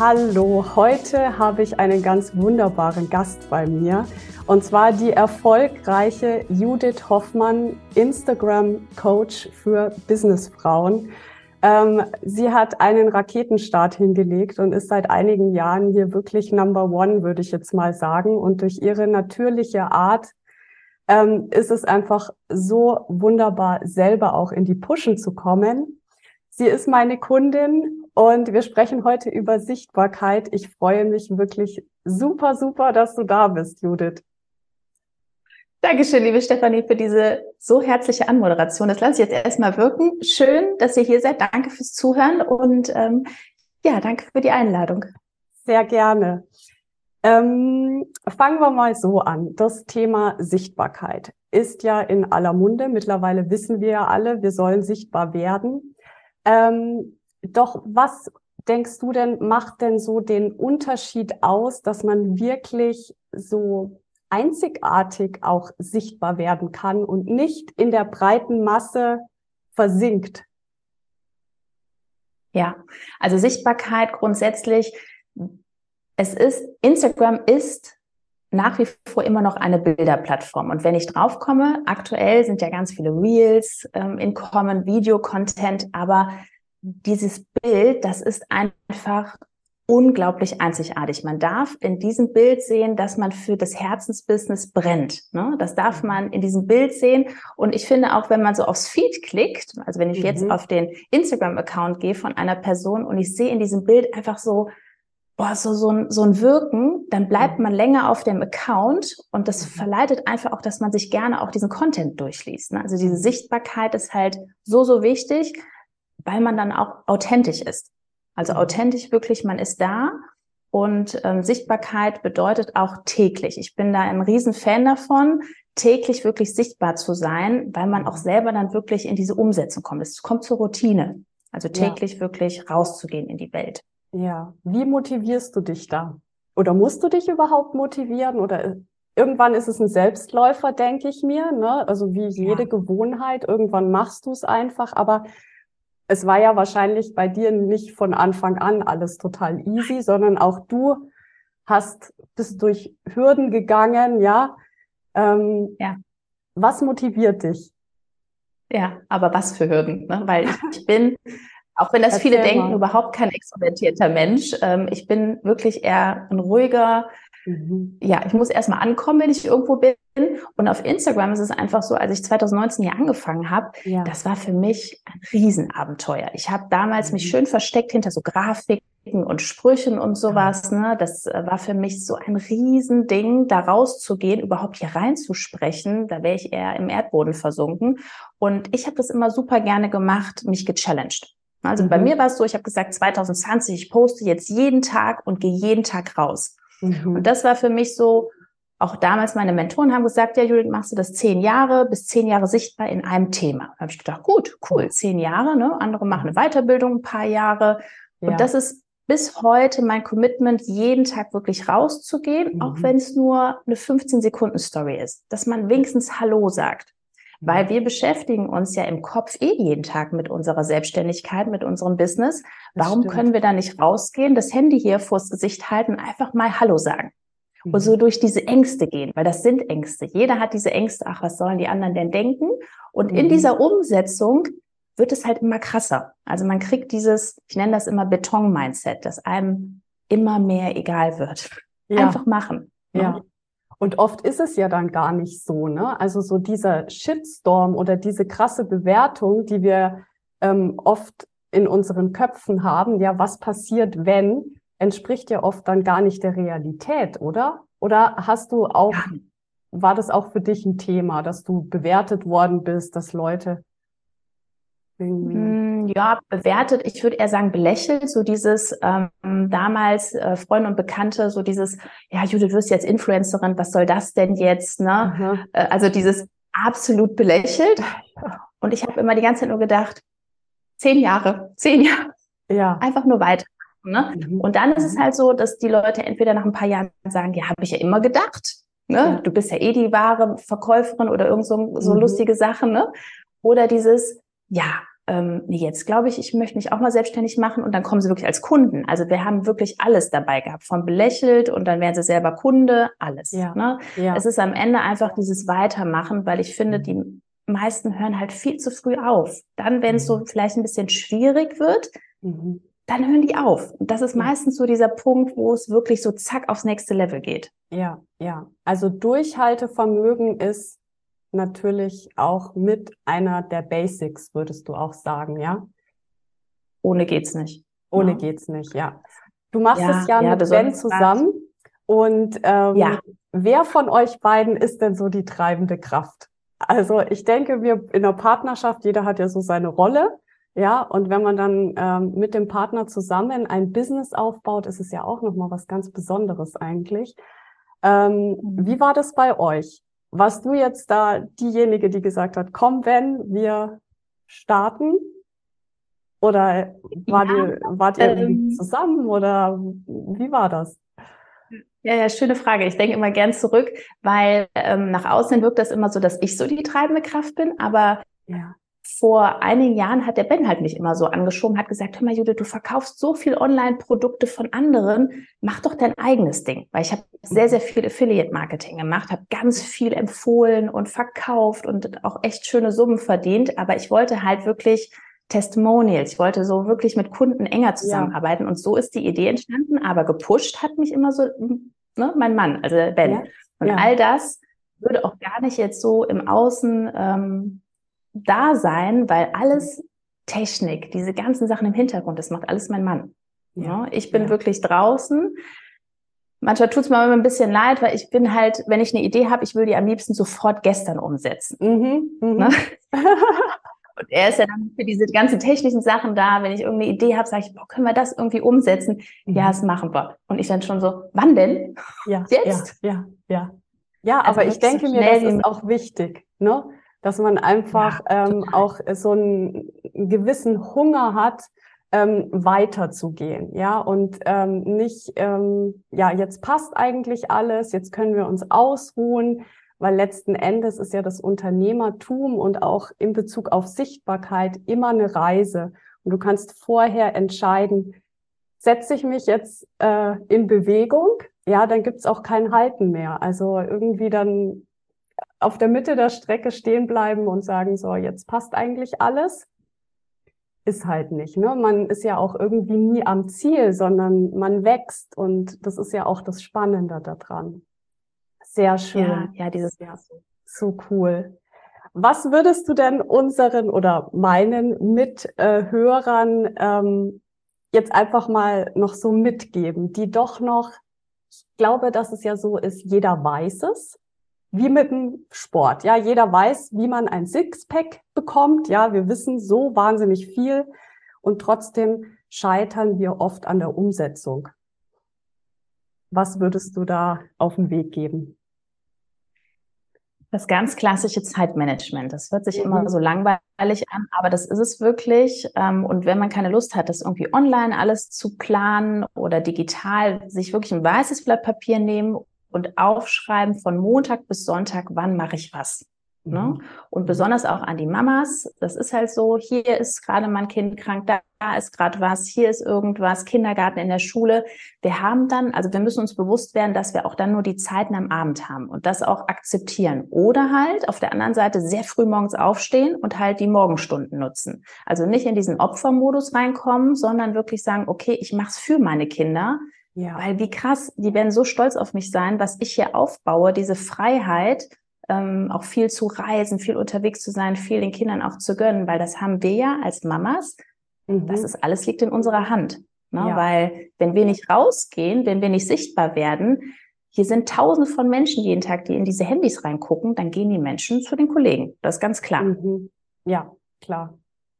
Hallo, heute habe ich einen ganz wunderbaren Gast bei mir und zwar die erfolgreiche Judith Hoffmann, Instagram Coach für Businessfrauen. Ähm, sie hat einen Raketenstart hingelegt und ist seit einigen Jahren hier wirklich Number One, würde ich jetzt mal sagen. Und durch ihre natürliche Art ähm, ist es einfach so wunderbar, selber auch in die Pushen zu kommen. Sie ist meine Kundin und wir sprechen heute über Sichtbarkeit. Ich freue mich wirklich super, super, dass du da bist, Judith. Dankeschön, liebe Stefanie, für diese so herzliche Anmoderation. Das lasse ich jetzt erstmal wirken. Schön, dass ihr hier seid. Danke fürs Zuhören und ähm, ja, danke für die Einladung. Sehr gerne. Ähm, fangen wir mal so an. Das Thema Sichtbarkeit ist ja in aller Munde. Mittlerweile wissen wir ja alle, wir sollen sichtbar werden. Ähm, doch was denkst du denn, macht denn so den Unterschied aus, dass man wirklich so einzigartig auch sichtbar werden kann und nicht in der breiten Masse versinkt? Ja, also Sichtbarkeit grundsätzlich, es ist, Instagram ist nach wie vor immer noch eine Bilderplattform. Und wenn ich draufkomme, aktuell sind ja ganz viele Reels ähm, in Common, Video-Content, aber dieses Bild, das ist einfach unglaublich einzigartig. Man darf in diesem Bild sehen, dass man für das Herzensbusiness brennt. Ne? Das darf mhm. man in diesem Bild sehen. Und ich finde auch, wenn man so aufs Feed klickt, also wenn ich mhm. jetzt auf den Instagram-Account gehe von einer Person und ich sehe in diesem Bild einfach so, boah, so, so, ein, so ein Wirken, dann bleibt mhm. man länger auf dem Account und das verleitet einfach auch, dass man sich gerne auch diesen Content durchliest. Ne? Also diese Sichtbarkeit ist halt so, so wichtig weil man dann auch authentisch ist. Also mhm. authentisch wirklich, man ist da und ähm, Sichtbarkeit bedeutet auch täglich. Ich bin da ein Riesenfan davon, täglich wirklich sichtbar zu sein, weil man auch mhm. selber dann wirklich in diese Umsetzung kommt. Es kommt zur Routine. Also täglich ja. wirklich rauszugehen in die Welt. Ja. Wie motivierst du dich da? Oder musst du dich überhaupt motivieren? Oder äh, irgendwann ist es ein Selbstläufer, denke ich mir. Ne? Also wie jede ja. Gewohnheit. Irgendwann machst du es einfach. Aber es war ja wahrscheinlich bei dir nicht von Anfang an alles total easy, sondern auch du hast, bist durch Hürden gegangen, ja. Ähm, ja. Was motiviert dich? Ja, aber was für Hürden, ne? Weil ich, bin, auch wenn das Erzähl viele denken, überhaupt kein extrovertierter Mensch. Ähm, ich bin wirklich eher ein ruhiger, Mhm. Ja, ich muss erstmal ankommen, wenn ich irgendwo bin. Und auf Instagram ist es einfach so, als ich 2019 hier angefangen habe, ja. das war für mich ein Riesenabenteuer. Ich habe damals mhm. mich schön versteckt hinter so Grafiken und Sprüchen und sowas. Ja. Ne? Das äh, war für mich so ein Riesending, da rauszugehen, überhaupt hier reinzusprechen. Da wäre ich eher im Erdboden versunken. Und ich habe das immer super gerne gemacht, mich gechallenged. Also mhm. bei mir war es so, ich habe gesagt, 2020, ich poste jetzt jeden Tag und gehe jeden Tag raus. Mhm. Und das war für mich so, auch damals meine Mentoren haben gesagt, ja, Judith, machst du das zehn Jahre, bis zehn Jahre sichtbar in einem Thema. Da habe ich gedacht, gut, cool, zehn Jahre, ne? Andere machen eine Weiterbildung ein paar Jahre. Und ja. das ist bis heute mein Commitment, jeden Tag wirklich rauszugehen, mhm. auch wenn es nur eine 15 Sekunden Story ist, dass man wenigstens Hallo sagt. Weil wir beschäftigen uns ja im Kopf eh jeden Tag mit unserer Selbstständigkeit, mit unserem Business. Warum können wir da nicht rausgehen, das Handy hier vors Gesicht halten einfach mal Hallo sagen? Mhm. Und so durch diese Ängste gehen, weil das sind Ängste. Jeder hat diese Ängste, ach, was sollen die anderen denn denken? Und mhm. in dieser Umsetzung wird es halt immer krasser. Also man kriegt dieses, ich nenne das immer Beton-Mindset, dass einem immer mehr egal wird. Ja. Einfach machen. Ja. Und oft ist es ja dann gar nicht so, ne? Also so dieser Shitstorm oder diese krasse Bewertung, die wir ähm, oft in unseren Köpfen haben, ja, was passiert, wenn, entspricht ja oft dann gar nicht der Realität, oder? Oder hast du auch, ja. war das auch für dich ein Thema, dass du bewertet worden bist, dass Leute Hm, ja, bewertet, ich würde eher sagen belächelt, so dieses ähm, damals äh, Freunde und Bekannte, so dieses, ja, Judith, du wirst jetzt Influencerin, was soll das denn jetzt, ne? Äh, also dieses absolut belächelt. Und ich habe immer die ganze Zeit nur gedacht, zehn Jahre, zehn Jahre. Ja. Einfach nur weiter. Ne? Mhm. Und dann ist es mhm. halt so, dass die Leute entweder nach ein paar Jahren sagen, ja, habe ich ja immer gedacht. Ne? Ja. Du bist ja eh die wahre Verkäuferin oder irgend so, so mhm. lustige Sachen. Ne? Oder dieses, ja, ähm, jetzt glaube ich, ich möchte mich auch mal selbstständig machen und dann kommen sie wirklich als Kunden. Also wir haben wirklich alles dabei gehabt, von belächelt und dann werden sie selber Kunde, alles. Ja. Ne? Ja. Es ist am Ende einfach dieses Weitermachen, weil ich finde, die meisten hören halt viel zu früh auf. Dann, wenn es so mhm. vielleicht ein bisschen schwierig wird, mhm. dann hören die auf. Und das ist meistens so dieser Punkt, wo es wirklich so zack aufs nächste Level geht. Ja, ja. Also Durchhaltevermögen ist natürlich auch mit einer der Basics, würdest du auch sagen, ja? Ohne geht's nicht. Ohne ja. geht's nicht, ja. Du machst ja, es ja, ja mit Ben zusammen. Und ähm, wer von euch beiden ist denn so die treibende Kraft? Also ich denke, wir in der Partnerschaft, jeder hat ja so seine Rolle. Ja, und wenn man dann ähm, mit dem Partner zusammen ein Business aufbaut, ist es ja auch nochmal was ganz Besonderes eigentlich. Ähm, mhm. wie war das bei euch? Warst du jetzt da diejenige, die gesagt hat, komm, wenn wir starten? Oder war ja, die, wart ihr ähm, zusammen oder wie war das? Ja, ja, schöne Frage. Ich denke immer gern zurück, weil ähm, nach außen wirkt das immer so, dass ich so die treibende Kraft bin, aber ja vor einigen Jahren hat der Ben halt mich immer so angeschoben, hat gesagt, hör mal Judith, du verkaufst so viel Online-Produkte von anderen, mach doch dein eigenes Ding. Weil ich habe sehr, sehr viel Affiliate-Marketing gemacht, habe ganz viel empfohlen und verkauft und auch echt schöne Summen verdient. Aber ich wollte halt wirklich Testimonials. Ich wollte so wirklich mit Kunden enger zusammenarbeiten. Ja. Und so ist die Idee entstanden. Aber gepusht hat mich immer so ne, mein Mann, also Ben. Ja. Und ja. all das würde auch gar nicht jetzt so im Außen ähm, da sein, weil alles Technik, diese ganzen Sachen im Hintergrund, das macht alles mein Mann. Ja, ich bin ja. wirklich draußen. Manchmal tut es mir immer ein bisschen leid, weil ich bin halt, wenn ich eine Idee habe, ich will die am liebsten sofort gestern umsetzen. Mhm, mhm. ne? Und er ist ja dann für diese ganzen technischen Sachen da. Wenn ich irgendeine Idee habe, sage ich, boah, können wir das irgendwie umsetzen? Mhm. Ja, das machen wir. Und ich dann schon so, wann denn? Ja, jetzt? Ja, ja, ja. Ja, also aber ich denke so mir, das ist auch wichtig. Ne? Dass man einfach ja, ähm, auch so einen gewissen Hunger hat, ähm, weiterzugehen, ja, und ähm, nicht, ähm, ja, jetzt passt eigentlich alles, jetzt können wir uns ausruhen, weil letzten Endes ist ja das Unternehmertum und auch in Bezug auf Sichtbarkeit immer eine Reise. Und du kannst vorher entscheiden, setze ich mich jetzt äh, in Bewegung, ja, dann gibt's auch kein Halten mehr. Also irgendwie dann auf der Mitte der Strecke stehen bleiben und sagen, so, jetzt passt eigentlich alles, ist halt nicht. Ne? Man ist ja auch irgendwie nie am Ziel, sondern man wächst und das ist ja auch das Spannende daran. Sehr schön. Ja, ja dieses Jahr so. So cool. Was würdest du denn unseren oder meinen Mithörern ähm, jetzt einfach mal noch so mitgeben, die doch noch, ich glaube, dass es ja so ist, jeder weiß es, wie mit dem Sport. Ja, jeder weiß, wie man ein Sixpack bekommt. Ja, wir wissen so wahnsinnig viel und trotzdem scheitern wir oft an der Umsetzung. Was würdest du da auf den Weg geben? Das ganz klassische Zeitmanagement. Das hört sich mhm. immer so langweilig an, aber das ist es wirklich. Ähm, und wenn man keine Lust hat, das irgendwie online alles zu planen oder digital, sich wirklich ein weißes Blatt Papier nehmen und aufschreiben von Montag bis Sonntag, wann mache ich was. Ne? Mhm. Und besonders auch an die Mamas. Das ist halt so, hier ist gerade mein Kind krank, da ist gerade was, hier ist irgendwas, Kindergarten in der Schule. Wir haben dann, also wir müssen uns bewusst werden, dass wir auch dann nur die Zeiten am Abend haben und das auch akzeptieren. Oder halt auf der anderen Seite sehr früh morgens aufstehen und halt die Morgenstunden nutzen. Also nicht in diesen Opfermodus reinkommen, sondern wirklich sagen, okay, ich mache es für meine Kinder ja. Weil wie krass, die werden so stolz auf mich sein, was ich hier aufbaue, diese Freiheit, ähm, auch viel zu reisen, viel unterwegs zu sein, viel den Kindern auch zu gönnen, weil das haben wir ja als Mamas. Mhm. Das ist alles liegt in unserer Hand. Ne? Ja. Weil wenn wir nicht rausgehen, wenn wir nicht sichtbar werden, hier sind tausende von Menschen jeden Tag, die in diese Handys reingucken, dann gehen die Menschen zu den Kollegen. Das ist ganz klar. Mhm. Ja, klar.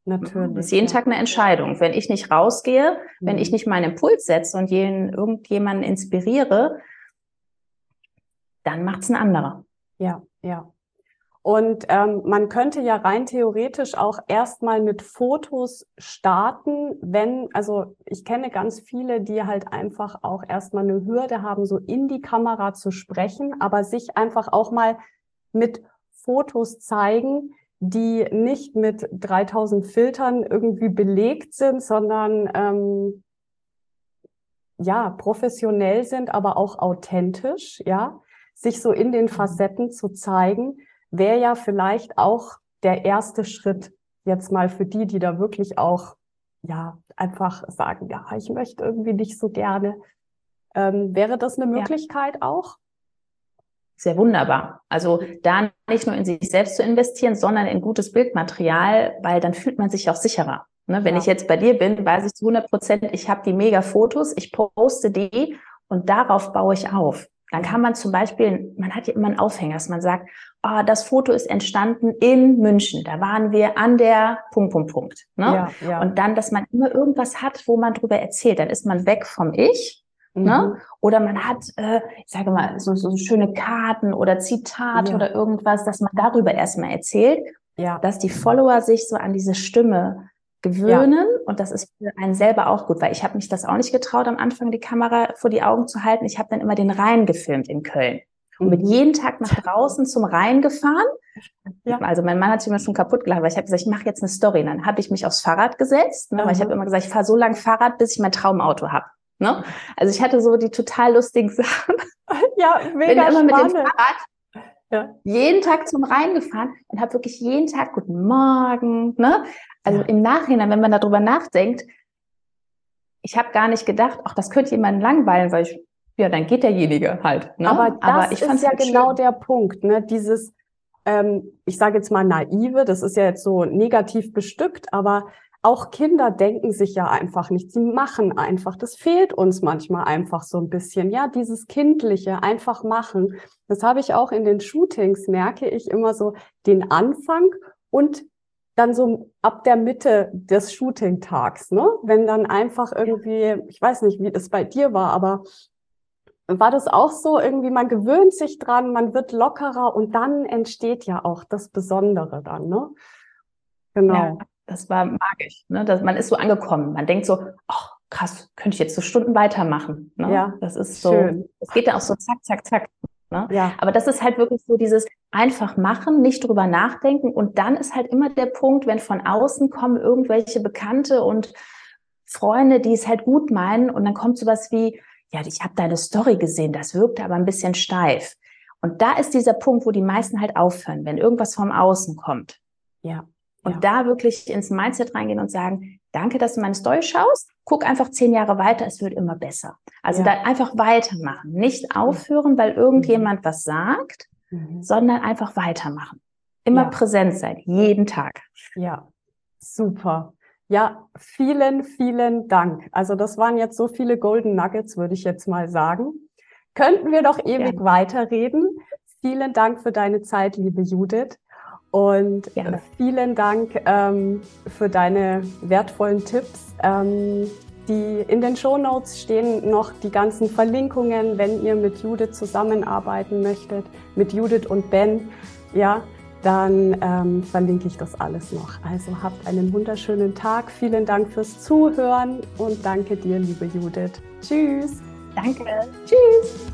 Natürlich. Das ist jeden. Tag eine Entscheidung. Wenn ich nicht rausgehe, mhm. wenn ich mhm. nicht meinen Impuls setze und jeden, irgendjemanden inspiriere, dann macht es ein anderer. Ja, ja. Und ähm, man könnte ja rein theoretisch auch erstmal mit Fotos starten, wenn, also ich kenne ganz viele, die halt einfach auch erstmal eine Hürde haben, so in die Kamera zu sprechen, aber sich einfach auch mal mit Fotos zeigen, die nicht mit 3000 Filtern irgendwie belegt sind, sondern ähm, ja, professionell sind, aber auch authentisch, ja, sich so in den. Facetten zu zeigen, wäre ja vielleicht auch der erste Schritt jetzt mal für die, die da wirklich auch, ja, einfach sagen, ja, ich möchte irgendwie nicht so gerne. Ähm, wäre das eine Möglichkeit ja. auch? Sehr wunderbar. Also da nicht nur in sich selbst zu investieren, sondern in gutes Bildmaterial, weil dann fühlt man sich auch sicherer. Ne? Wenn ja. ich jetzt bei dir bin, weiß ich zu 100 Prozent, ich habe die mega Fotos, ich poste die und darauf baue ich auf. Dann kann man zum Beispiel, man hat ja immer einen Aufhänger, dass man sagt, oh, das Foto ist entstanden in München. Da waren wir an der Punkt, Punkt, Punkt. Ne? Ja, ja. Und dann, dass man immer irgendwas hat, wo man drüber erzählt. Dann ist man weg vom Ich. Ne? Mhm. Oder man hat, äh, ich sage mal, so, so schöne Karten oder Zitate ja. oder irgendwas, dass man darüber erstmal erzählt, ja. dass die Follower sich so an diese Stimme gewöhnen ja. und das ist für einen selber auch gut, weil ich habe mich das auch nicht getraut, am Anfang die Kamera vor die Augen zu halten. Ich habe dann immer den Rhein gefilmt in Köln und bin mhm. jeden Tag nach draußen zum Rhein gefahren. Ja. Also mein Mann hat sich immer schon kaputt gelacht, weil ich habe gesagt, ich mache jetzt eine Story. dann habe ich mich aufs Fahrrad gesetzt, ne, weil ich habe immer gesagt, ich fahre so lang Fahrrad, bis ich mein Traumauto habe. Ne? Also ich hatte so die total lustigen Sachen. Ja, mega Bin immer spannend. mit dem Fahrrad ja. jeden Tag zum Rhein gefahren und habe wirklich jeden Tag Guten Morgen. Ne? Also ja. im Nachhinein, wenn man darüber nachdenkt, ich habe gar nicht gedacht, ach, das könnte jemanden langweilen, weil ich, ja, dann geht derjenige halt. Ne? Aber das Aber ich ist ja halt genau schön. der Punkt, ne? Dieses, ähm, ich sage jetzt mal naive, das ist ja jetzt so negativ bestückt, aber auch Kinder denken sich ja einfach nicht, sie machen einfach. Das fehlt uns manchmal einfach so ein bisschen. Ja, dieses kindliche einfach machen. Das habe ich auch in den Shootings, merke ich immer so den Anfang und dann so ab der Mitte des Shooting-Tags, ne? Wenn dann einfach irgendwie, ich weiß nicht, wie das bei dir war, aber war das auch so irgendwie, man gewöhnt sich dran, man wird lockerer und dann entsteht ja auch das Besondere dann, ne? Genau. Ja, das war magisch, ne? Das, man ist so angekommen. Man denkt so, ach, krass, könnte ich jetzt so Stunden weitermachen. Ne? Ja, das ist so, es geht ja auch so zack, zack, zack. Ne? Ja. Aber das ist halt wirklich so dieses einfach machen, nicht drüber nachdenken. Und dann ist halt immer der Punkt, wenn von außen kommen irgendwelche Bekannte und Freunde, die es halt gut meinen. Und dann kommt sowas wie, ja, ich habe deine Story gesehen, das wirkte aber ein bisschen steif. Und da ist dieser Punkt, wo die meisten halt aufhören, wenn irgendwas vom Außen kommt. Ja. Und ja. da wirklich ins Mindset reingehen und sagen, danke, dass du meine Story schaust. Guck einfach zehn Jahre weiter, es wird immer besser. Also ja. da einfach weitermachen. Nicht aufhören, weil irgendjemand was sagt, mhm. sondern einfach weitermachen. Immer ja. präsent sein, jeden Tag. Ja, super. Ja, vielen, vielen Dank. Also das waren jetzt so viele Golden Nuggets, würde ich jetzt mal sagen. Könnten wir doch ewig ja. weiterreden. Vielen Dank für deine Zeit, liebe Judith. Und Gerne. vielen Dank ähm, für deine wertvollen Tipps. Ähm, die in den Show Notes stehen noch die ganzen Verlinkungen, wenn ihr mit Judith zusammenarbeiten möchtet, mit Judith und Ben, ja, dann ähm, verlinke ich das alles noch. Also habt einen wunderschönen Tag. Vielen Dank fürs Zuhören und danke dir, liebe Judith. Tschüss. Danke. Tschüss.